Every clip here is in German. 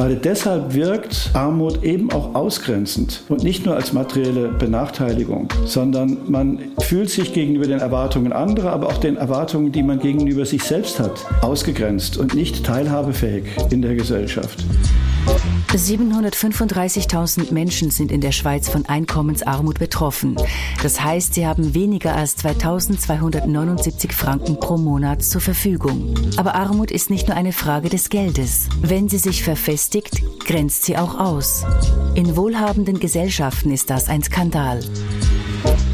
Gerade deshalb wirkt Armut eben auch ausgrenzend und nicht nur als materielle Benachteiligung, sondern man fühlt sich gegenüber den Erwartungen anderer, aber auch den Erwartungen, die man gegenüber sich selbst hat, ausgegrenzt und nicht teilhabefähig in der Gesellschaft. 735.000 Menschen sind in der Schweiz von Einkommensarmut betroffen. Das heißt, sie haben weniger als 2.279 Franken pro Monat zur Verfügung. Aber Armut ist nicht nur eine Frage des Geldes. Wenn sie sich verfestigt, grenzt sie auch aus. In wohlhabenden Gesellschaften ist das ein Skandal.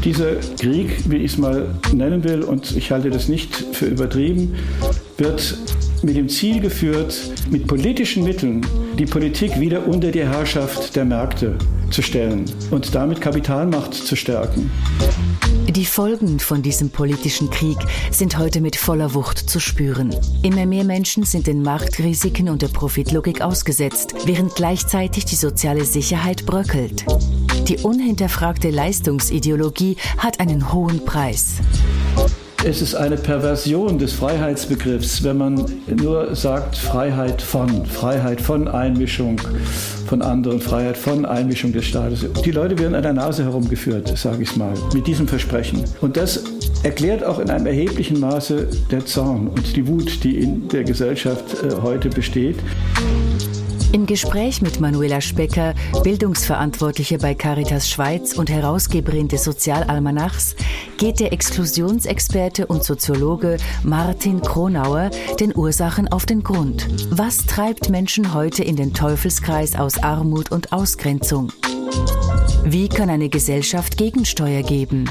Dieser Krieg, wie ich es mal nennen will, und ich halte das nicht für übertrieben, wird mit dem Ziel geführt, mit politischen Mitteln die Politik wieder unter die Herrschaft der Märkte zu stellen und damit Kapitalmacht zu stärken. Die Folgen von diesem politischen Krieg sind heute mit voller Wucht zu spüren. Immer mehr Menschen sind den Marktrisiken und der Profitlogik ausgesetzt, während gleichzeitig die soziale Sicherheit bröckelt. Die unhinterfragte Leistungsideologie hat einen hohen Preis. Es ist eine Perversion des Freiheitsbegriffs, wenn man nur sagt Freiheit von, Freiheit von Einmischung von anderen, Freiheit von Einmischung des Staates. Die Leute werden an der Nase herumgeführt, sage ich mal, mit diesem Versprechen. Und das erklärt auch in einem erheblichen Maße der Zorn und die Wut, die in der Gesellschaft äh, heute besteht. Im Gespräch mit Manuela Specker, Bildungsverantwortliche bei Caritas Schweiz und Herausgeberin des Sozialalmanachs, geht der Exklusionsexperte und Soziologe Martin Kronauer den Ursachen auf den Grund. Was treibt Menschen heute in den Teufelskreis aus Armut und Ausgrenzung? Wie kann eine Gesellschaft Gegensteuer geben?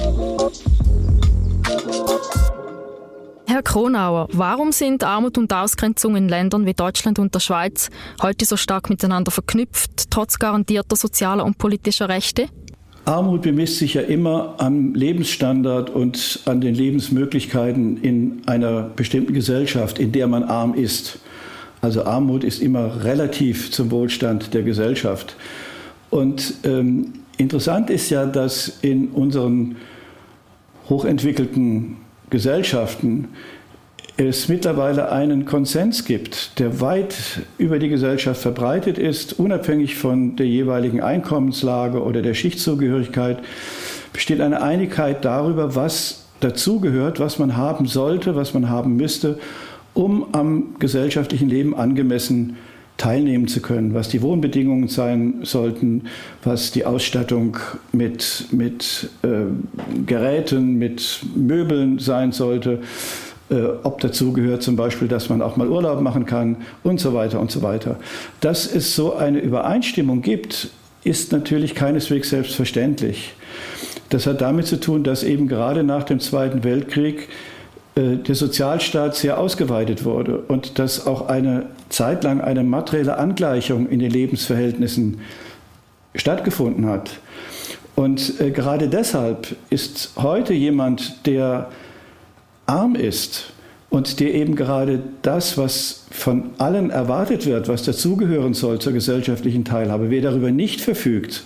Herr Kronauer, warum sind Armut und Ausgrenzung in Ländern wie Deutschland und der Schweiz heute so stark miteinander verknüpft, trotz garantierter sozialer und politischer Rechte? Armut bemisst sich ja immer am Lebensstandard und an den Lebensmöglichkeiten in einer bestimmten Gesellschaft, in der man arm ist. Also Armut ist immer relativ zum Wohlstand der Gesellschaft. Und ähm, interessant ist ja, dass in unseren hochentwickelten Gesellschaften es mittlerweile einen Konsens gibt, der weit über die Gesellschaft verbreitet ist, unabhängig von der jeweiligen Einkommenslage oder der Schichtzugehörigkeit, besteht eine Einigkeit darüber, was dazugehört, was man haben sollte, was man haben müsste, um am gesellschaftlichen Leben angemessen teilnehmen zu können, was die Wohnbedingungen sein sollten, was die Ausstattung mit, mit äh, Geräten, mit Möbeln sein sollte, äh, ob dazu gehört zum Beispiel, dass man auch mal Urlaub machen kann und so weiter und so weiter. Dass es so eine Übereinstimmung gibt, ist natürlich keineswegs selbstverständlich. Das hat damit zu tun, dass eben gerade nach dem Zweiten Weltkrieg der Sozialstaat sehr ausgeweitet wurde und dass auch eine Zeit lang eine materielle Angleichung in den Lebensverhältnissen stattgefunden hat. Und äh, gerade deshalb ist heute jemand, der arm ist und der eben gerade das, was von allen erwartet wird, was dazugehören soll zur gesellschaftlichen Teilhabe, wer darüber nicht verfügt,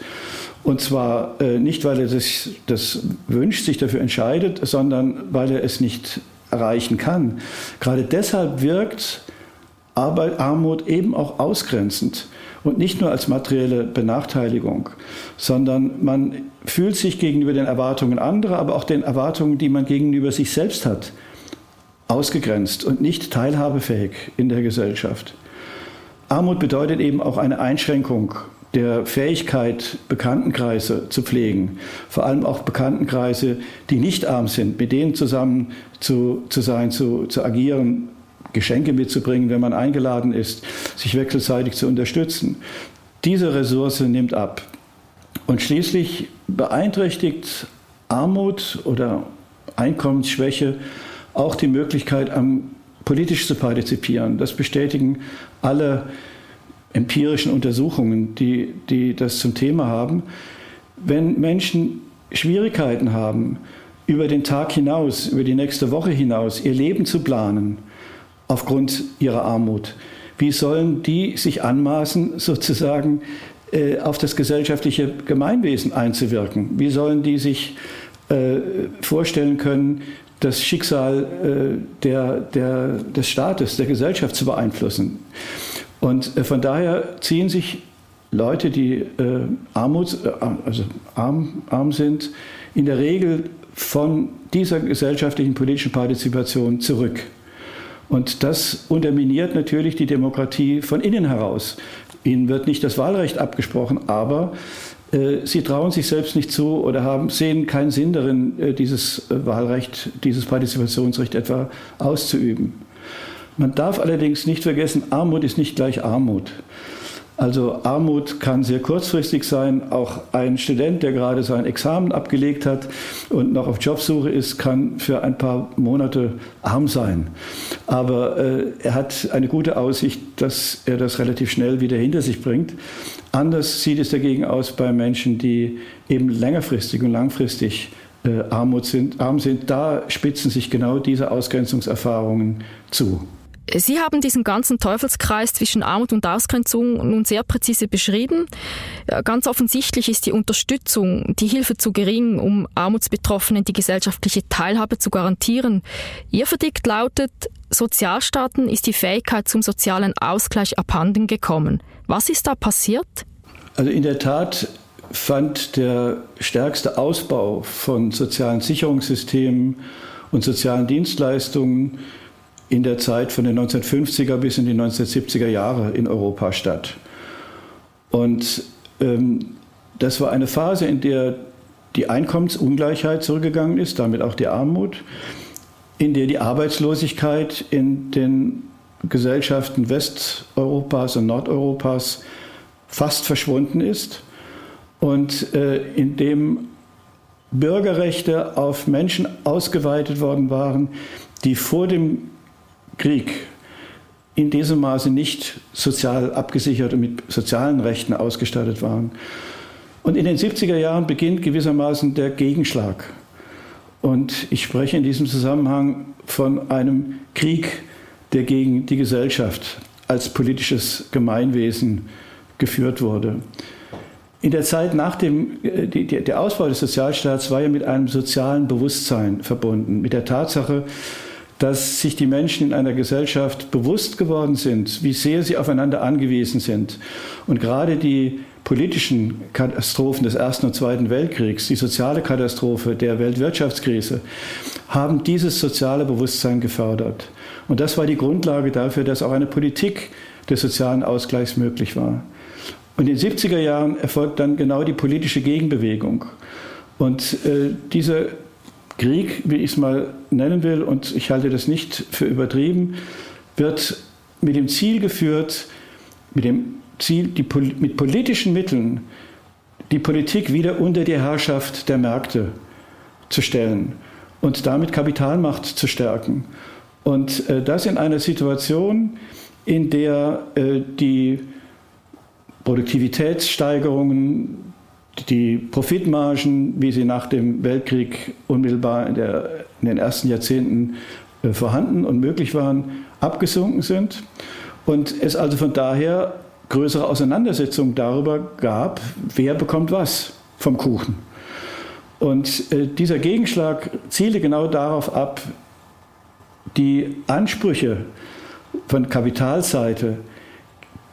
und zwar äh, nicht, weil er das, das wünscht, sich dafür entscheidet, sondern weil er es nicht erreichen kann. Gerade deshalb wirkt Arbeit, Armut eben auch ausgrenzend und nicht nur als materielle Benachteiligung, sondern man fühlt sich gegenüber den Erwartungen anderer, aber auch den Erwartungen, die man gegenüber sich selbst hat, ausgegrenzt und nicht teilhabefähig in der Gesellschaft. Armut bedeutet eben auch eine Einschränkung der Fähigkeit, Bekanntenkreise zu pflegen. Vor allem auch Bekanntenkreise, die nicht arm sind, mit denen zusammen zu, zu sein, zu, zu agieren, Geschenke mitzubringen, wenn man eingeladen ist, sich wechselseitig zu unterstützen. Diese Ressource nimmt ab. Und schließlich beeinträchtigt Armut oder Einkommensschwäche auch die Möglichkeit, am politisch zu partizipieren. Das bestätigen alle empirischen Untersuchungen, die, die das zum Thema haben, wenn Menschen Schwierigkeiten haben, über den Tag hinaus, über die nächste Woche hinaus ihr Leben zu planen, aufgrund ihrer Armut, wie sollen die sich anmaßen, sozusagen äh, auf das gesellschaftliche Gemeinwesen einzuwirken? Wie sollen die sich äh, vorstellen können, das Schicksal äh, der, der, des Staates, der Gesellschaft zu beeinflussen? Und äh, von daher ziehen sich Leute, die äh, Armut, äh, also arm, arm sind, in der Regel von dieser gesellschaftlichen politischen Partizipation zurück. Und das unterminiert natürlich die Demokratie von innen heraus. Ihnen wird nicht das Wahlrecht abgesprochen, aber äh, sie trauen sich selbst nicht zu oder haben, sehen keinen Sinn darin, äh, dieses äh, Wahlrecht, dieses Partizipationsrecht etwa auszuüben. Man darf allerdings nicht vergessen, Armut ist nicht gleich Armut. Also Armut kann sehr kurzfristig sein. Auch ein Student, der gerade sein Examen abgelegt hat und noch auf Jobsuche ist, kann für ein paar Monate arm sein. Aber äh, er hat eine gute Aussicht, dass er das relativ schnell wieder hinter sich bringt. Anders sieht es dagegen aus bei Menschen, die eben längerfristig und langfristig äh, Armut sind, arm sind. Da spitzen sich genau diese Ausgrenzungserfahrungen zu. Sie haben diesen ganzen Teufelskreis zwischen Armut und Ausgrenzung nun sehr präzise beschrieben. Ganz offensichtlich ist die Unterstützung, die Hilfe zu gering, um Armutsbetroffenen die gesellschaftliche Teilhabe zu garantieren. Ihr Verdikt lautet, Sozialstaaten ist die Fähigkeit zum sozialen Ausgleich abhanden gekommen. Was ist da passiert? Also in der Tat fand der stärkste Ausbau von sozialen Sicherungssystemen und sozialen Dienstleistungen in der Zeit von den 1950er bis in die 1970er Jahre in Europa statt. Und ähm, das war eine Phase, in der die Einkommensungleichheit zurückgegangen ist, damit auch die Armut, in der die Arbeitslosigkeit in den Gesellschaften Westeuropas und Nordeuropas fast verschwunden ist und äh, in dem Bürgerrechte auf Menschen ausgeweitet worden waren, die vor dem Krieg in diesem Maße nicht sozial abgesichert und mit sozialen Rechten ausgestattet waren. Und in den 70er Jahren beginnt gewissermaßen der Gegenschlag. Und ich spreche in diesem Zusammenhang von einem Krieg, der gegen die Gesellschaft als politisches Gemeinwesen geführt wurde. In der Zeit nach dem äh, die, der Ausbau des Sozialstaats war ja mit einem sozialen Bewusstsein verbunden, mit der Tatsache, dass sich die Menschen in einer Gesellschaft bewusst geworden sind, wie sehr sie aufeinander angewiesen sind. Und gerade die politischen Katastrophen des Ersten und Zweiten Weltkriegs, die soziale Katastrophe der Weltwirtschaftskrise, haben dieses soziale Bewusstsein gefördert. Und das war die Grundlage dafür, dass auch eine Politik des sozialen Ausgleichs möglich war. Und in den 70er Jahren erfolgt dann genau die politische Gegenbewegung. Und äh, diese Krieg, wie ich es mal nennen will, und ich halte das nicht für übertrieben, wird mit dem Ziel geführt, mit dem Ziel, die, mit politischen Mitteln die Politik wieder unter die Herrschaft der Märkte zu stellen und damit Kapitalmacht zu stärken. Und äh, das in einer Situation, in der äh, die Produktivitätssteigerungen, die Profitmargen, wie sie nach dem Weltkrieg unmittelbar in, der, in den ersten Jahrzehnten äh, vorhanden und möglich waren, abgesunken sind. Und es also von daher größere Auseinandersetzungen darüber gab, wer bekommt was vom Kuchen. Und äh, dieser Gegenschlag zielte genau darauf ab, die Ansprüche von Kapitalseite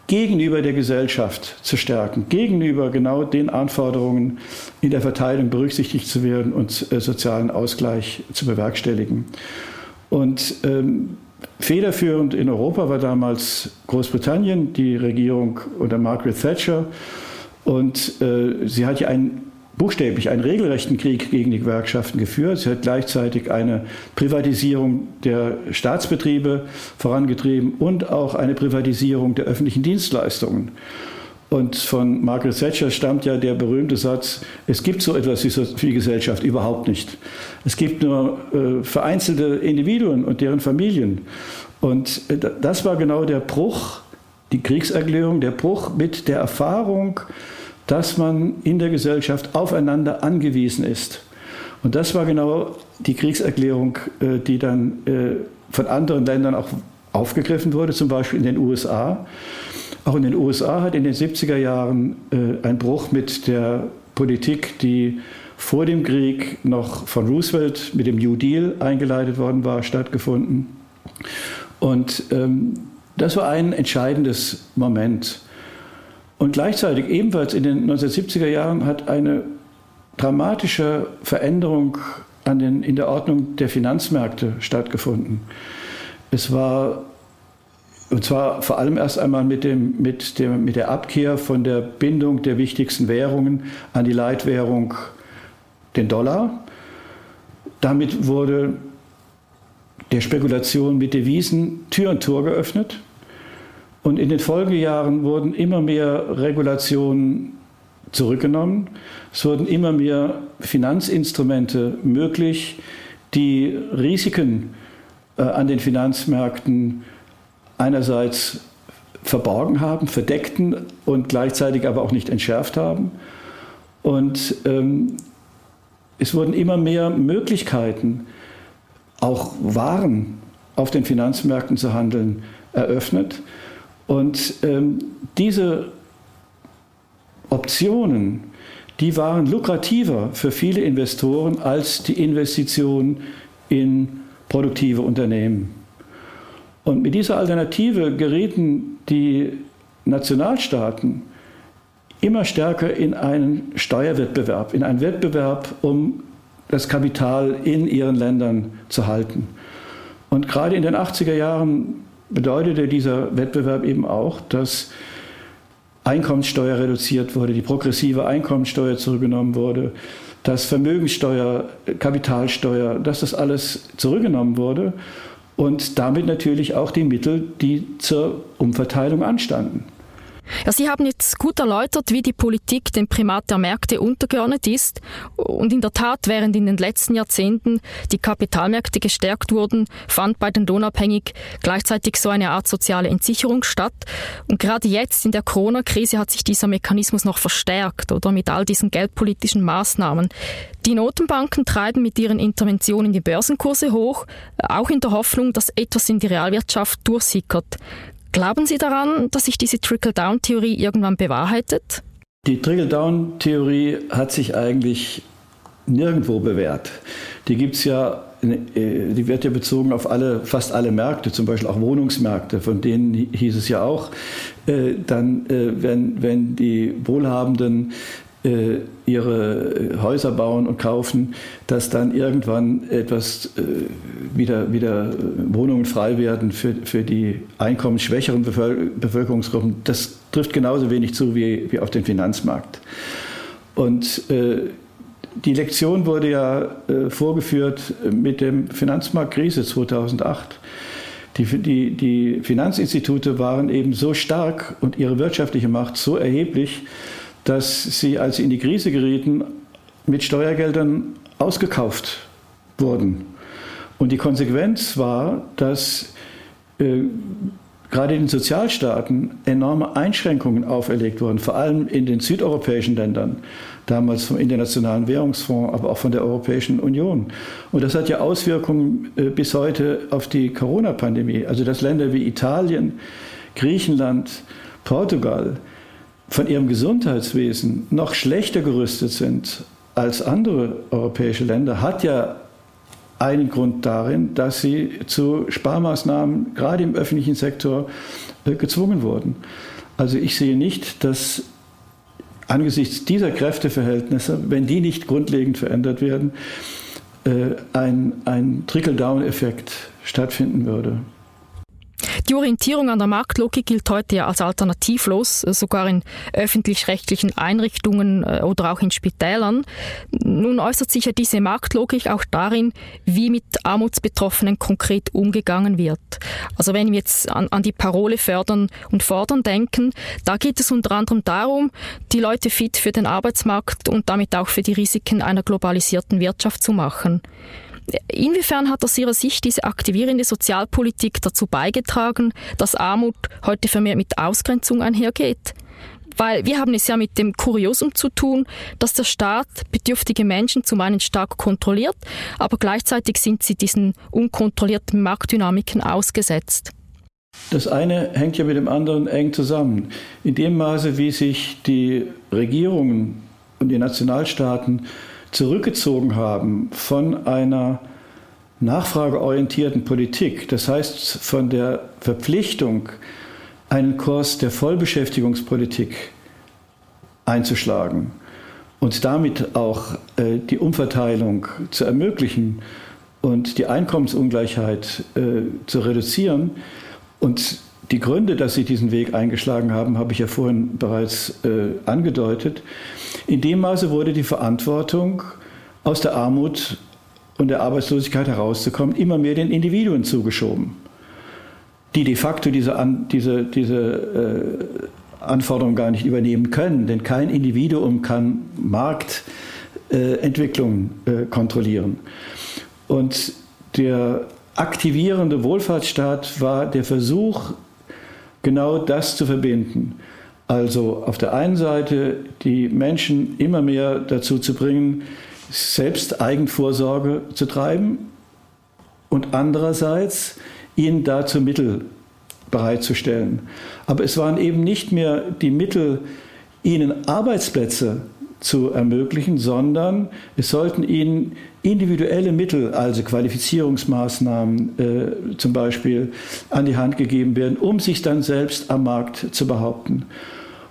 gegenüber der Gesellschaft zu stärken, gegenüber genau den Anforderungen in der Verteilung berücksichtigt zu werden und äh, sozialen Ausgleich zu bewerkstelligen. Und ähm, federführend in Europa war damals Großbritannien, die Regierung unter Margaret Thatcher. Und äh, sie hat ja einen buchstäblich einen regelrechten Krieg gegen die Gewerkschaften geführt. Sie hat gleichzeitig eine Privatisierung der Staatsbetriebe vorangetrieben und auch eine Privatisierung der öffentlichen Dienstleistungen. Und von Margaret Thatcher stammt ja der berühmte Satz, es gibt so etwas wie die Gesellschaft überhaupt nicht. Es gibt nur äh, vereinzelte Individuen und deren Familien. Und äh, das war genau der Bruch, die Kriegserklärung, der Bruch mit der Erfahrung, dass man in der Gesellschaft aufeinander angewiesen ist. Und das war genau die Kriegserklärung, äh, die dann äh, von anderen Ländern auch aufgegriffen wurde, zum Beispiel in den USA. Auch in den USA hat in den 70er Jahren äh, ein Bruch mit der Politik, die vor dem Krieg noch von Roosevelt mit dem New Deal eingeleitet worden war, stattgefunden. Und ähm, Das war ein entscheidendes Moment. Und gleichzeitig ebenfalls in den 1970er Jahren hat eine dramatische Veränderung an den, in der Ordnung der Finanzmärkte stattgefunden. Es war, und zwar vor allem erst einmal mit, dem, mit, dem, mit der Abkehr von der Bindung der wichtigsten Währungen an die Leitwährung, den Dollar. Damit wurde der Spekulation mit Devisen Tür und Tor geöffnet. Und in den Folgejahren wurden immer mehr Regulationen zurückgenommen. Es wurden immer mehr Finanzinstrumente möglich, die Risiken äh, an den Finanzmärkten einerseits verborgen haben, verdeckten und gleichzeitig aber auch nicht entschärft haben. Und ähm, es wurden immer mehr Möglichkeiten, auch Waren auf den Finanzmärkten zu handeln, eröffnet. Und ähm, diese Optionen, die waren lukrativer für viele Investoren als die Investition in produktive Unternehmen. Und mit dieser Alternative gerieten die Nationalstaaten immer stärker in einen Steuerwettbewerb, in einen Wettbewerb, um das Kapital in ihren Ländern zu halten. Und gerade in den 80er Jahren bedeutete dieser Wettbewerb eben auch, dass Einkommenssteuer reduziert wurde, die progressive Einkommenssteuer zurückgenommen wurde, dass Vermögenssteuer, Kapitalsteuer, dass das alles zurückgenommen wurde und damit natürlich auch die Mittel, die zur Umverteilung anstanden. Ja, Sie haben jetzt gut erläutert, wie die Politik dem Primat der Märkte untergeordnet ist. Und in der Tat, während in den letzten Jahrzehnten die Kapitalmärkte gestärkt wurden, fand bei den Lohnabhängig gleichzeitig so eine Art soziale Entsicherung statt. Und gerade jetzt in der Corona-Krise hat sich dieser Mechanismus noch verstärkt, oder mit all diesen geldpolitischen Maßnahmen. Die Notenbanken treiben mit ihren Interventionen die Börsenkurse hoch, auch in der Hoffnung, dass etwas in die Realwirtschaft durchsickert. Glauben Sie daran, dass sich diese Trickle-Down-Theorie irgendwann bewahrheitet? Die Trickle-Down-Theorie hat sich eigentlich nirgendwo bewährt. Die gibt es ja, äh, die wird ja bezogen auf alle, fast alle Märkte, zum Beispiel auch Wohnungsmärkte, von denen hieß es ja auch, äh, dann, äh, wenn, wenn die Wohlhabenden ihre Häuser bauen und kaufen, dass dann irgendwann etwas äh, wieder, wieder Wohnungen frei werden für, für die einkommensschwächeren Bevölkerungsgruppen. Das trifft genauso wenig zu wie, wie auf den Finanzmarkt. Und äh, die Lektion wurde ja äh, vorgeführt mit dem Finanzmarktkrise 2008. Die, die, die Finanzinstitute waren eben so stark und ihre wirtschaftliche Macht so erheblich, dass sie, als sie in die Krise gerieten, mit Steuergeldern ausgekauft wurden. Und die Konsequenz war, dass äh, gerade in den Sozialstaaten enorme Einschränkungen auferlegt wurden, vor allem in den südeuropäischen Ländern, damals vom Internationalen Währungsfonds, aber auch von der Europäischen Union. Und das hat ja Auswirkungen äh, bis heute auf die Corona-Pandemie. Also dass Länder wie Italien, Griechenland, Portugal von ihrem Gesundheitswesen noch schlechter gerüstet sind als andere europäische Länder, hat ja einen Grund darin, dass sie zu Sparmaßnahmen gerade im öffentlichen Sektor äh, gezwungen wurden. Also ich sehe nicht, dass angesichts dieser Kräfteverhältnisse, wenn die nicht grundlegend verändert werden, äh, ein, ein Trickle-Down-Effekt stattfinden würde. Die Orientierung an der Marktlogik gilt heute ja als alternativlos, sogar in öffentlich-rechtlichen Einrichtungen äh, oder auch in Spitälern. Nun äußert sich ja diese Marktlogik auch darin, wie mit Armutsbetroffenen konkret umgegangen wird. Also wenn wir jetzt an, an die Parole fördern und fordern denken, da geht es unter anderem darum, die Leute fit für den Arbeitsmarkt und damit auch für die Risiken einer globalisierten Wirtschaft zu machen. Inwiefern hat aus Ihrer Sicht diese aktivierende Sozialpolitik dazu beigetragen, dass Armut heute vermehrt mit Ausgrenzung einhergeht? Weil wir haben es ja mit dem Kuriosum zu tun, dass der Staat bedürftige Menschen zum einen stark kontrolliert, aber gleichzeitig sind sie diesen unkontrollierten Marktdynamiken ausgesetzt. Das eine hängt ja mit dem anderen eng zusammen. In dem Maße, wie sich die Regierungen und die Nationalstaaten zurückgezogen haben von einer nachfrageorientierten Politik, das heißt von der Verpflichtung, einen Kurs der Vollbeschäftigungspolitik einzuschlagen und damit auch äh, die Umverteilung zu ermöglichen und die Einkommensungleichheit äh, zu reduzieren. Und die Gründe, dass sie diesen Weg eingeschlagen haben, habe ich ja vorhin bereits äh, angedeutet. In dem Maße wurde die Verantwortung, aus der Armut und der Arbeitslosigkeit herauszukommen, immer mehr den Individuen zugeschoben, die de facto diese, diese, diese äh, Anforderungen gar nicht übernehmen können, denn kein Individuum kann Marktentwicklung äh, kontrollieren. Und der aktivierende Wohlfahrtsstaat war der Versuch, genau das zu verbinden. Also auf der einen Seite die Menschen immer mehr dazu zu bringen, selbst Eigenvorsorge zu treiben und andererseits ihnen dazu Mittel bereitzustellen. Aber es waren eben nicht mehr die Mittel, ihnen Arbeitsplätze zu ermöglichen, sondern es sollten ihnen individuelle Mittel, also Qualifizierungsmaßnahmen äh, zum Beispiel, an die Hand gegeben werden, um sich dann selbst am Markt zu behaupten.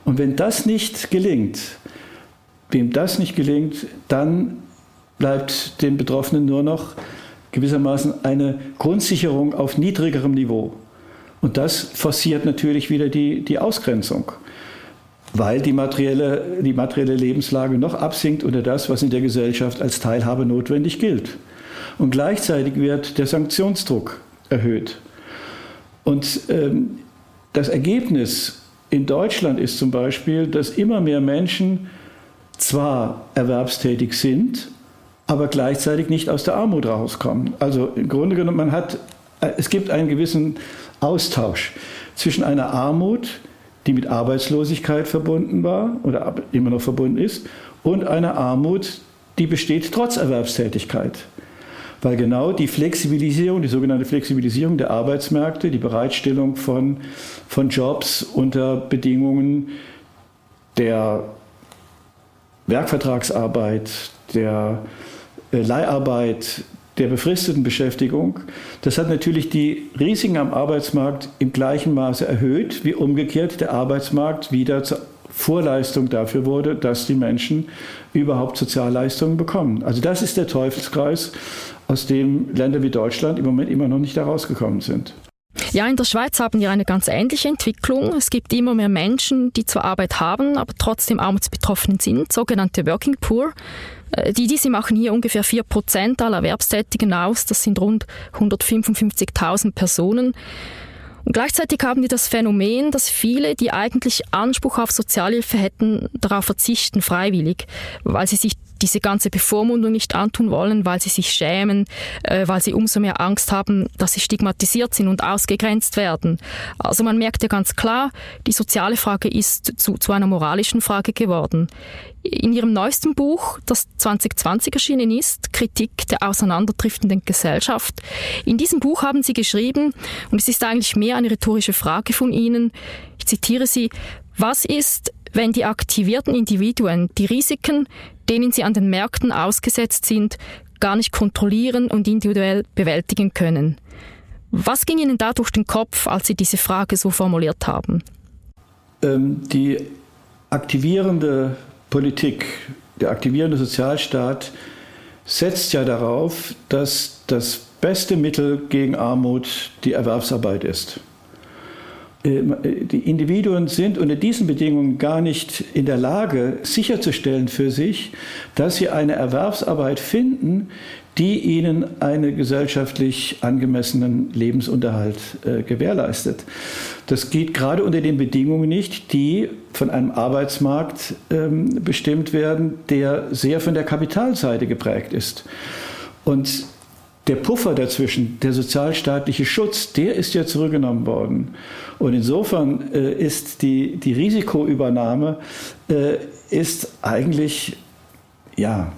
Und wenn das nicht gelingt, wem das nicht gelingt, dann bleibt den Betroffenen nur noch gewissermaßen eine Grundsicherung auf niedrigerem Niveau. Und das forciert natürlich wieder die, die Ausgrenzung, weil die materielle, die materielle Lebenslage noch absinkt unter das, was in der Gesellschaft als Teilhabe notwendig gilt. Und gleichzeitig wird der Sanktionsdruck erhöht. Und ähm, das Ergebnis in Deutschland ist zum Beispiel, dass immer mehr Menschen zwar erwerbstätig sind, aber gleichzeitig nicht aus der Armut rauskommen. Also im Grunde genommen, man hat, äh, es gibt einen gewissen Austausch zwischen einer Armut, die mit Arbeitslosigkeit verbunden war oder immer noch verbunden ist, und einer Armut, die besteht trotz Erwerbstätigkeit. Weil genau die Flexibilisierung, die sogenannte Flexibilisierung der Arbeitsmärkte, die Bereitstellung von, von Jobs unter Bedingungen der Werkvertragsarbeit, der äh, Leiharbeit, der befristeten Beschäftigung, das hat natürlich die Risiken am Arbeitsmarkt im gleichen Maße erhöht, wie umgekehrt der Arbeitsmarkt wieder zur Vorleistung dafür wurde, dass die Menschen überhaupt Sozialleistungen bekommen. Also das ist der Teufelskreis, aus dem Länder wie Deutschland im Moment immer noch nicht herausgekommen sind. Ja, in der Schweiz haben wir eine ganz ähnliche Entwicklung. Es gibt immer mehr Menschen, die zwar Arbeit haben, aber trotzdem armutsbetroffen sind, sogenannte Working Poor. Äh, die diese machen hier ungefähr 4% aller Erwerbstätigen aus. Das sind rund 155.000 Personen. Und gleichzeitig haben die das Phänomen, dass viele, die eigentlich Anspruch auf Sozialhilfe hätten, darauf verzichten, freiwillig, weil sie sich diese ganze Bevormundung nicht antun wollen, weil sie sich schämen, äh, weil sie umso mehr Angst haben, dass sie stigmatisiert sind und ausgegrenzt werden. Also man merkt ja ganz klar, die soziale Frage ist zu, zu einer moralischen Frage geworden. In ihrem neuesten Buch, das 2020 erschienen ist, Kritik der auseinanderdriftenden Gesellschaft, in diesem Buch haben sie geschrieben, und es ist eigentlich mehr eine rhetorische Frage von ihnen, ich zitiere sie, was ist, wenn die aktivierten Individuen die Risiken, denen sie an den Märkten ausgesetzt sind, gar nicht kontrollieren und individuell bewältigen können. Was ging Ihnen da durch den Kopf, als Sie diese Frage so formuliert haben? Ähm, die aktivierende Politik, der aktivierende Sozialstaat setzt ja darauf, dass das beste Mittel gegen Armut die Erwerbsarbeit ist. Äh, die Individuen sind unter diesen Bedingungen gar nicht in der Lage, sicherzustellen für sich, dass sie eine Erwerbsarbeit finden, die ihnen einen gesellschaftlich angemessenen Lebensunterhalt äh, gewährleistet. Das geht gerade unter den Bedingungen nicht, die von einem Arbeitsmarkt ähm, bestimmt werden, der sehr von der Kapitalseite geprägt ist. Und der Puffer dazwischen, der sozialstaatliche Schutz, der ist ja zurückgenommen worden. Und insofern äh, ist die, die Risikoübernahme äh, ist eigentlich, ja,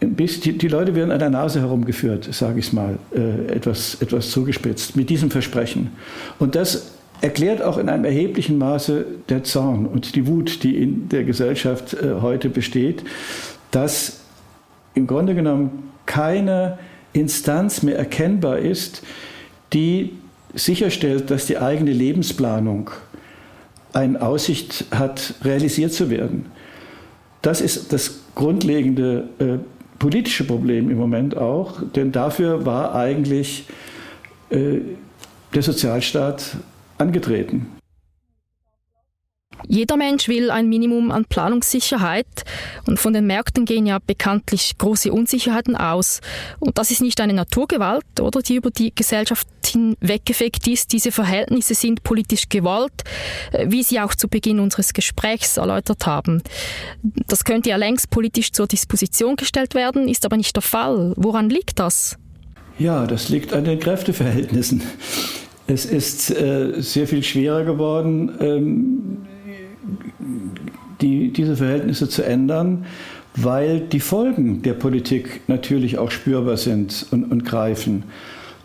die, die, Leute werden an der Nase herumgeführt, sage ich mal, äh, etwas, etwas zugespitzt, mit diesem Versprechen. Und das erklärt auch in einem erheblichen Maße der Zorn und die Wut, die in der Gesellschaft äh, heute besteht, dass im Grunde genommen keine Instanz mehr erkennbar ist, die sicherstellt, dass die eigene Lebensplanung eine Aussicht hat, realisiert zu werden. Das ist das grundlegende äh, politische Problem im Moment auch, denn dafür war eigentlich äh, der Sozialstaat angetreten. Jeder Mensch will ein Minimum an Planungssicherheit und von den Märkten gehen ja bekanntlich große Unsicherheiten aus. Und das ist nicht eine Naturgewalt, oder, die über die Gesellschaft hinweggefegt ist. Diese Verhältnisse sind politisch gewollt, äh, wie Sie auch zu Beginn unseres Gesprächs erläutert haben. Das könnte ja längst politisch zur Disposition gestellt werden, ist aber nicht der Fall. Woran liegt das? Ja, das liegt an den Kräfteverhältnissen. Es ist äh, sehr viel schwerer geworden, ähm, die, diese Verhältnisse zu ändern, weil die Folgen der Politik natürlich auch spürbar sind und, und greifen.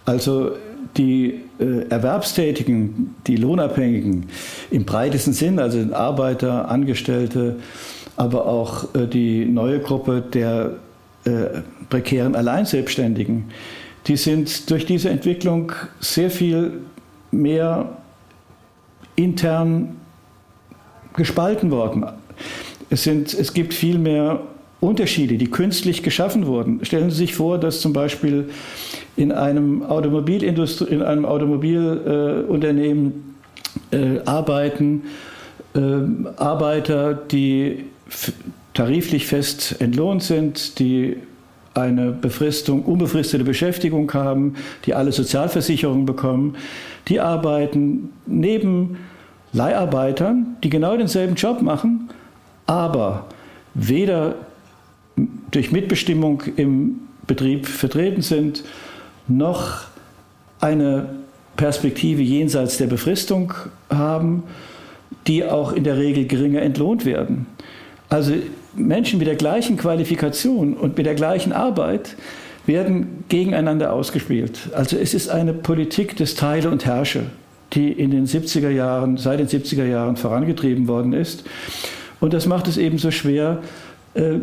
Also die äh, Erwerbstätigen, die Lohnabhängigen im breitesten Sinn, also Arbeiter, Angestellte, aber auch äh, die neue Gruppe der äh, prekären Alleinselbstständigen, die sind durch diese Entwicklung sehr viel mehr intern gespalten worden. Es, sind, es gibt viel mehr Unterschiede, die künstlich geschaffen wurden. Stellen Sie sich vor, dass zum Beispiel in einem Automobilindustrie, in einem Automobilunternehmen äh, arbeiten äh, Arbeiter, die tariflich fest entlohnt sind, die eine Befristung, unbefristete Beschäftigung haben, die alle Sozialversicherungen bekommen, die arbeiten neben Leiharbeitern, die genau denselben Job machen, aber weder durch Mitbestimmung im Betrieb vertreten sind, noch eine Perspektive jenseits der Befristung haben, die auch in der Regel geringer entlohnt werden. Also Menschen mit der gleichen Qualifikation und mit der gleichen Arbeit werden gegeneinander ausgespielt. Also es ist eine Politik des Teile und Herrsche, die in den 70er Jahren, seit den 70er Jahren vorangetrieben worden ist. Und das macht es eben so schwer, äh,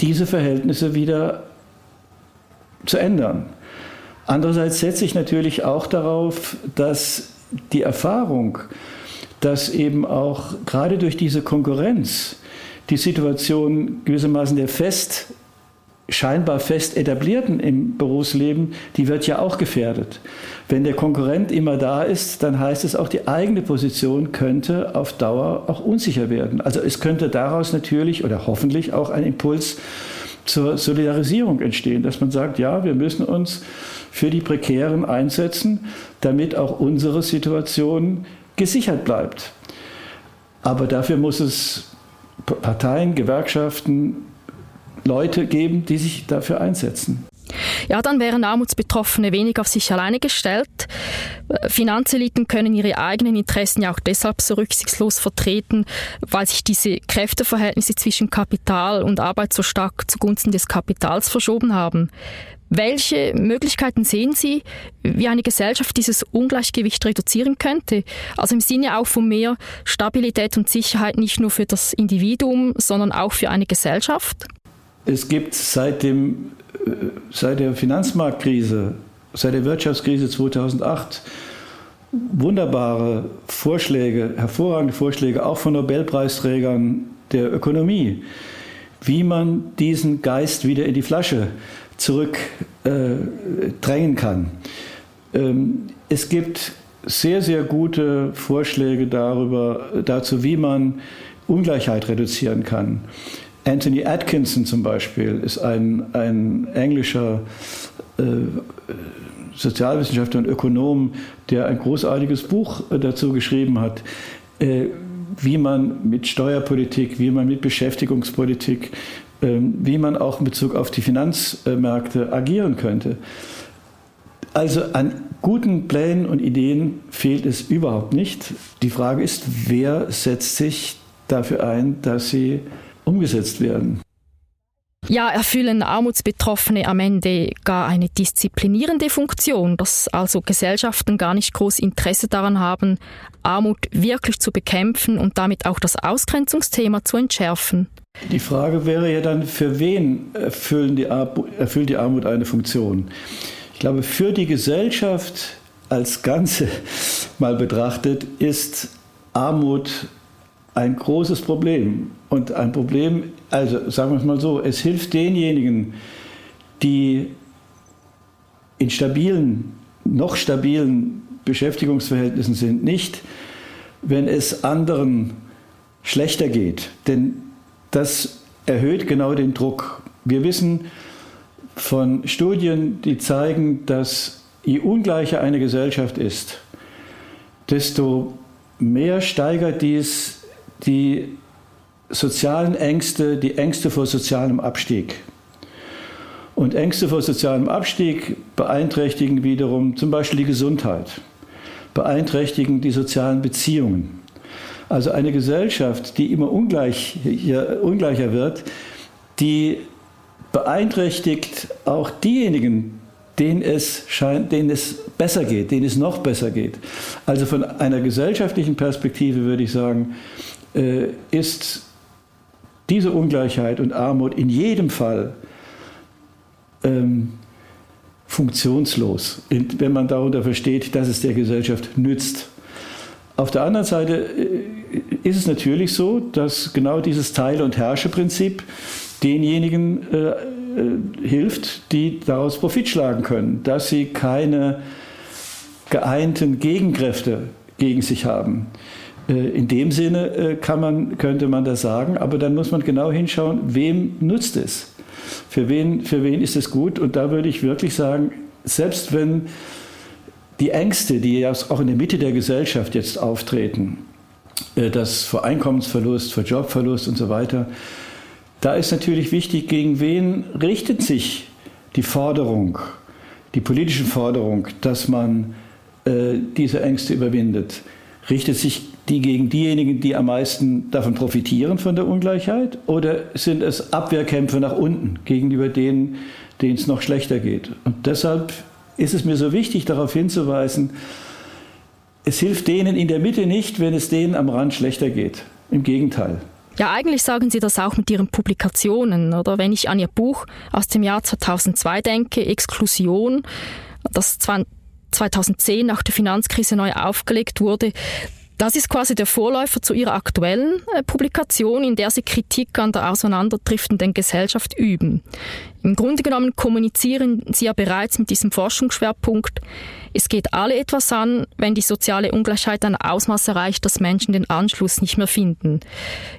diese Verhältnisse wieder zu ändern. Andererseits setze ich natürlich auch darauf, dass die Erfahrung, dass eben auch gerade durch diese Konkurrenz die Situation gewissermaßen der fest scheinbar fest etablierten im Berufsleben, die wird ja auch gefährdet. Wenn der Konkurrent immer da ist, dann heißt es auch, die eigene Position könnte auf Dauer auch unsicher werden. Also es könnte daraus natürlich oder hoffentlich auch ein Impuls zur Solidarisierung entstehen, dass man sagt, ja, wir müssen uns für die Prekären einsetzen, damit auch unsere Situation gesichert bleibt. Aber dafür muss es Parteien, Gewerkschaften, Leute geben, die sich dafür einsetzen. Ja, dann wären Armutsbetroffene wenig auf sich alleine gestellt. Finanzeliten können ihre eigenen Interessen ja auch deshalb so rücksichtslos vertreten, weil sich diese Kräfteverhältnisse zwischen Kapital und Arbeit so stark zugunsten des Kapitals verschoben haben. Welche Möglichkeiten sehen Sie, wie eine Gesellschaft dieses Ungleichgewicht reduzieren könnte? Also im Sinne auch von mehr Stabilität und Sicherheit nicht nur für das Individuum, sondern auch für eine Gesellschaft? Es gibt seit, dem, äh, seit der Finanzmarktkrise, seit der Wirtschaftskrise 2008 wunderbare Vorschläge, hervorragende Vorschläge, auch von Nobelpreisträgern der Ökonomie, wie man diesen Geist wieder in die Flasche zurückdrängen äh, kann. Ähm, es gibt sehr, sehr gute Vorschläge darüber, dazu, wie man Ungleichheit reduzieren kann. Anthony Atkinson zum Beispiel ist ein, ein englischer äh, Sozialwissenschaftler und Ökonom, der ein großartiges Buch dazu geschrieben hat, äh, wie man mit Steuerpolitik, wie man mit Beschäftigungspolitik, äh, wie man auch in Bezug auf die Finanzmärkte agieren könnte. Also an guten Plänen und Ideen fehlt es überhaupt nicht. Die Frage ist, wer setzt sich dafür ein, dass sie umgesetzt werden. Ja, erfüllen Armutsbetroffene am Ende gar eine disziplinierende Funktion, dass also Gesellschaften gar nicht groß Interesse daran haben, Armut wirklich zu bekämpfen und damit auch das Ausgrenzungsthema zu entschärfen. Die Frage wäre ja dann, für wen erfüllt die, erfüllt die Armut eine Funktion? Ich glaube, für die Gesellschaft als Ganze mal betrachtet ist Armut ein großes Problem. Und ein Problem, also sagen wir es mal so, es hilft denjenigen, die in stabilen, noch stabilen Beschäftigungsverhältnissen sind, nicht, wenn es anderen schlechter geht. Denn das erhöht genau den Druck. Wir wissen von Studien, die zeigen, dass je ungleicher eine Gesellschaft ist, desto mehr steigert dies die sozialen Ängste, die Ängste vor sozialem Abstieg. Und Ängste vor sozialem Abstieg beeinträchtigen wiederum zum Beispiel die Gesundheit, beeinträchtigen die sozialen Beziehungen. Also eine Gesellschaft, die immer ungleich, ungleicher wird, die beeinträchtigt auch diejenigen, denen es, scheint, denen es besser geht, denen es noch besser geht. Also von einer gesellschaftlichen Perspektive würde ich sagen, äh, ist diese Ungleichheit und Armut in jedem Fall ähm, funktionslos, wenn man darunter versteht, dass es der Gesellschaft nützt. Auf der anderen Seite äh, ist es natürlich so, dass genau dieses Teile- und Herrsche-Prinzip denjenigen äh, äh, hilft, die daraus Profit schlagen können, dass sie keine geeinten Gegenkräfte gegen sich haben. Äh, in dem Sinne äh, kann man, könnte man das sagen, aber dann muss man genau hinschauen, wem nutzt es? Für wen, für wen ist es gut? Und da würde ich wirklich sagen, selbst wenn die Ängste, die ja auch in der Mitte der Gesellschaft jetzt auftreten, äh, das vor Einkommensverlust, vor Jobverlust und so weiter, da ist natürlich wichtig, gegen wen richtet sich die Forderung, die politische Forderung, dass man diese Ängste überwindet. Richtet sich die gegen diejenigen, die am meisten davon profitieren von der Ungleichheit? Oder sind es Abwehrkämpfe nach unten gegenüber denen, denen es noch schlechter geht? Und deshalb ist es mir so wichtig, darauf hinzuweisen, es hilft denen in der Mitte nicht, wenn es denen am Rand schlechter geht. Im Gegenteil. Ja, eigentlich sagen Sie das auch mit Ihren Publikationen, oder? Wenn ich an Ihr Buch aus dem Jahr 2002 denke, Exklusion, das 2010 nach der Finanzkrise neu aufgelegt wurde, das ist quasi der Vorläufer zu ihrer aktuellen äh, Publikation, in der sie Kritik an der auseinanderdriftenden Gesellschaft üben. Im Grunde genommen kommunizieren sie ja bereits mit diesem Forschungsschwerpunkt. Es geht alle etwas an, wenn die soziale Ungleichheit ein Ausmaß erreicht, dass Menschen den Anschluss nicht mehr finden.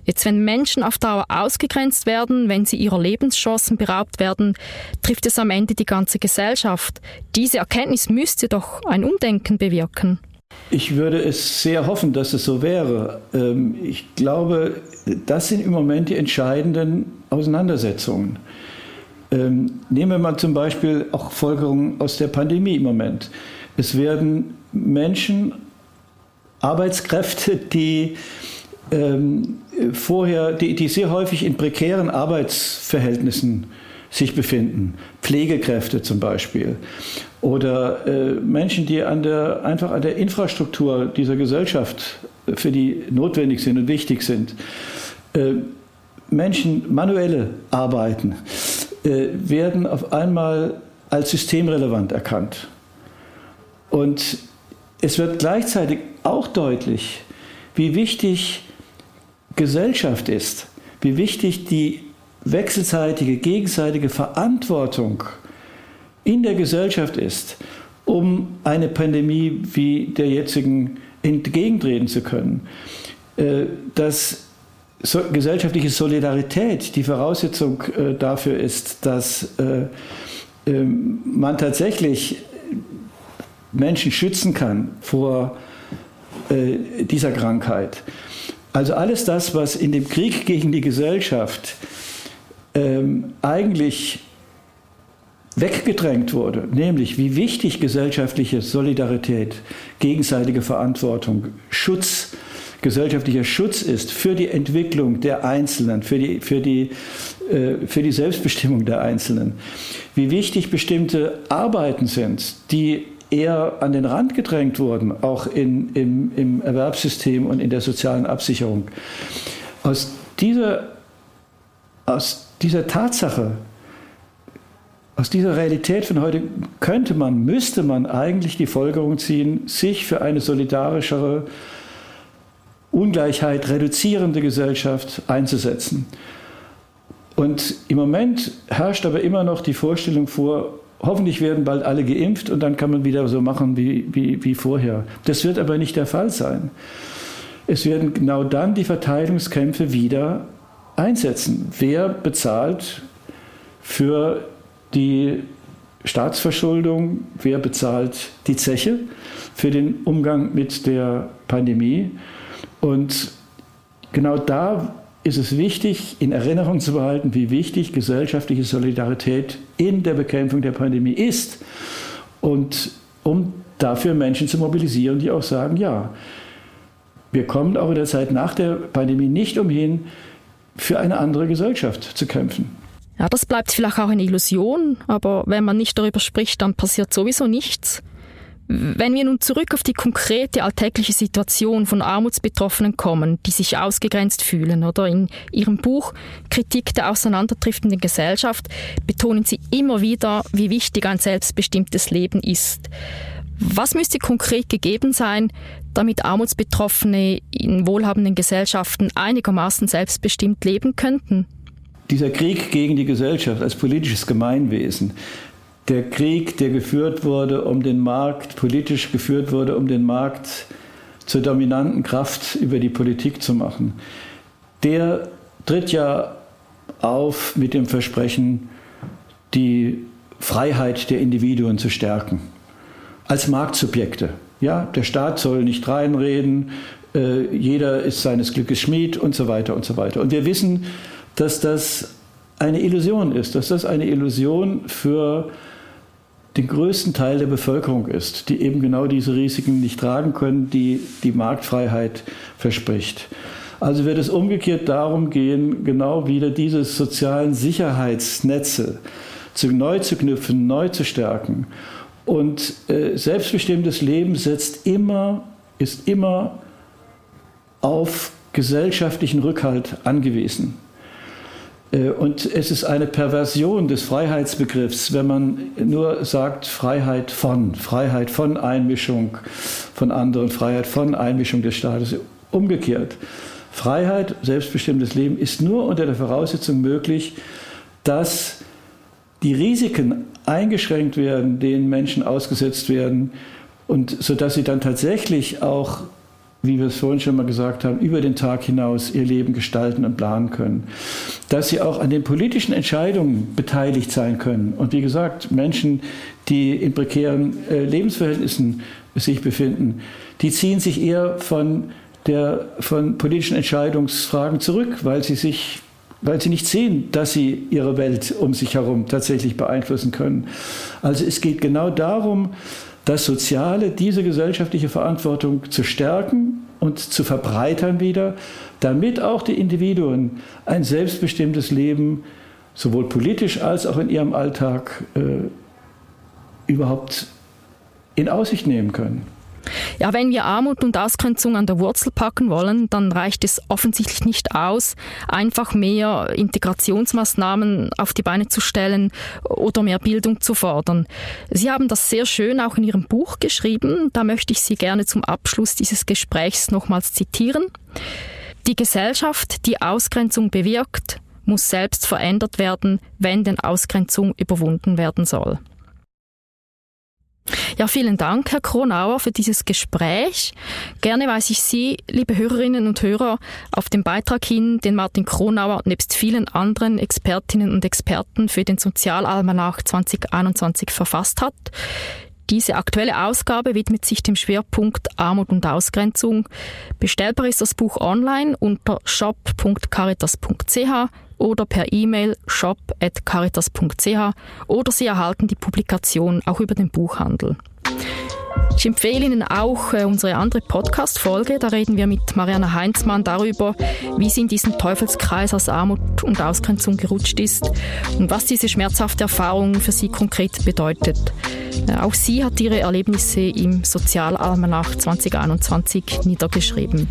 Jetzt, wenn Menschen auf Dauer ausgegrenzt werden, wenn sie ihrer Lebenschancen beraubt werden, trifft es am Ende die ganze Gesellschaft. Diese Erkenntnis müsste doch ein Umdenken bewirken. Ich würde es sehr hoffen, dass es so wäre. Ähm, ich glaube, das sind im Moment die entscheidenden Auseinandersetzungen. Ähm, nehmen wir mal zum Beispiel auch Folgerungen aus der Pandemie im Moment. Es werden Menschen, Arbeitskräfte, die ähm, vorher, die, die sehr häufig in prekären Arbeitsverhältnissen sich befinden, Pflegekräfte zum Beispiel, oder äh, Menschen, die an der, einfach an der Infrastruktur dieser Gesellschaft äh, für die notwendig sind und wichtig sind. Äh, Menschen, manuelle Arbeiten, äh, werden auf einmal als systemrelevant erkannt. Und es wird gleichzeitig auch deutlich, wie wichtig Gesellschaft ist, wie wichtig die wechselseitige, gegenseitige Verantwortung in der Gesellschaft ist, um eine Pandemie wie der jetzigen entgegentreten zu können. Äh, dass gesellschaftliche Solidarität die Voraussetzung äh, dafür ist, dass äh, ähm, man tatsächlich Menschen schützen kann vor dieser Krankheit. Also alles das, was in dem Krieg gegen die Gesellschaft ähm, eigentlich weggedrängt wurde, nämlich wie wichtig gesellschaftliche Solidarität, gegenseitige Verantwortung, Schutz, gesellschaftlicher Schutz ist für die Entwicklung der Einzelnen, für die, für die, äh, für die Selbstbestimmung der Einzelnen, wie wichtig bestimmte Arbeiten sind, die eher an den Rand gedrängt wurden, auch in, im, im Erwerbssystem und in der sozialen Absicherung. Aus dieser aus dieser Tatsache, aus dieser Realität von heute könnte man, müsste man eigentlich die Folgerung ziehen, sich für eine solidarischere, Ungleichheit reduzierende Gesellschaft einzusetzen. Und im Moment herrscht aber immer noch die Vorstellung vor, hoffentlich werden bald alle geimpft und dann kann man wieder so machen wie, wie, wie vorher. Das wird aber nicht der Fall sein. Es werden genau dann die Verteilungskämpfe wieder einsetzen. Wer bezahlt für die Staatsverschuldung, wer bezahlt die Zeche für den Umgang mit der Pandemie? Und genau da ist es wichtig, in Erinnerung zu behalten, wie wichtig gesellschaftliche Solidarität in der Bekämpfung der Pandemie ist. Und um dafür Menschen zu mobilisieren, die auch sagen, ja, wir kommen auch in der Zeit nach der Pandemie nicht umhin, für eine andere Gesellschaft zu kämpfen. Ja, das bleibt vielleicht auch eine Illusion, aber wenn man nicht darüber spricht, dann passiert sowieso nichts. Wenn wir nun zurück auf die konkrete alltägliche Situation von Armutsbetroffenen kommen, die sich ausgegrenzt fühlen, oder in Ihrem Buch Kritik der auseinanderdriftenden Gesellschaft betonen Sie immer wieder, wie wichtig ein selbstbestimmtes Leben ist. Was müsste konkret gegeben sein, damit Armutsbetroffene in wohlhabenden Gesellschaften einigermaßen selbstbestimmt leben könnten? Dieser Krieg gegen die Gesellschaft als politisches Gemeinwesen, der Krieg, der geführt wurde um den Markt, politisch geführt wurde, um den Markt zur dominanten Kraft über die Politik zu machen, der tritt ja auf mit dem Versprechen, die Freiheit der Individuen zu stärken, als Marktsubjekte. Ja, der Staat soll nicht reinreden, äh, jeder ist seines Glückes Schmied und so weiter und so weiter. Und wir wissen, dass das eine Illusion ist, dass das eine Illusion für den größten Teil der Bevölkerung ist, die eben genau diese Risiken nicht tragen können, die die Marktfreiheit verspricht. Also wird es umgekehrt darum gehen, genau wieder diese sozialen Sicherheitsnetze zu, neu zu knüpfen, neu zu stärken. Und äh, selbstbestimmtes Leben setzt immer, ist immer auf gesellschaftlichen Rückhalt angewiesen. Äh, und es ist eine Perversion des Freiheitsbegriffs, wenn man nur sagt Freiheit von, Freiheit von Einmischung von anderen, Freiheit von Einmischung des Staates. Umgekehrt. Freiheit, selbstbestimmtes Leben ist nur unter der Voraussetzung möglich, dass die Risiken eingeschränkt werden, denen Menschen ausgesetzt werden, und sodass sie dann tatsächlich auch wie wir es vorhin schon mal gesagt haben, über den Tag hinaus ihr Leben gestalten und planen können. Dass sie auch an den politischen Entscheidungen beteiligt sein können. Und wie gesagt, Menschen, die in prekären äh, Lebensverhältnissen sich befinden, die ziehen sich eher von, der, von politischen Entscheidungsfragen zurück, weil sie sich weil sie nicht sehen, dass sie ihre Welt um sich herum tatsächlich beeinflussen können. Also es geht genau darum, das Soziale, diese gesellschaftliche Verantwortung zu stärken und zu verbreitern wieder, damit auch die Individuen ein selbstbestimmtes Leben sowohl politisch als auch in ihrem Alltag äh, überhaupt in Aussicht nehmen können. Ja, wenn wir Armut und Ausgrenzung an der Wurzel packen wollen, dann reicht es offensichtlich nicht aus, einfach mehr Integrationsmaßnahmen auf die Beine zu stellen oder mehr Bildung zu fordern. Sie haben das sehr schön auch in Ihrem Buch geschrieben. Da möchte ich Sie gerne zum Abschluss dieses Gesprächs nochmals zitieren. Die Gesellschaft, die Ausgrenzung bewirkt, muss selbst verändert werden, wenn denn Ausgrenzung überwunden werden soll. Ja, vielen Dank, Herr Kronauer, für dieses Gespräch. Gerne weise ich Sie, liebe Hörerinnen und Hörer, auf den Beitrag hin, den Martin Kronauer nebst vielen anderen Expertinnen und Experten für den Sozialalmanach 2021 verfasst hat. Diese aktuelle Ausgabe widmet sich dem Schwerpunkt Armut und Ausgrenzung. Bestellbar ist das Buch online unter shop.caritas.ch oder per E-Mail shop.caritas.ch oder Sie erhalten die Publikation auch über den Buchhandel. Ich empfehle Ihnen auch äh, unsere andere Podcast-Folge. Da reden wir mit Marianne Heinzmann darüber, wie sie in diesen Teufelskreis aus Armut und Ausgrenzung gerutscht ist und was diese schmerzhafte Erfahrung für sie konkret bedeutet. Äh, auch sie hat ihre Erlebnisse im Sozialalmanach 2021 niedergeschrieben.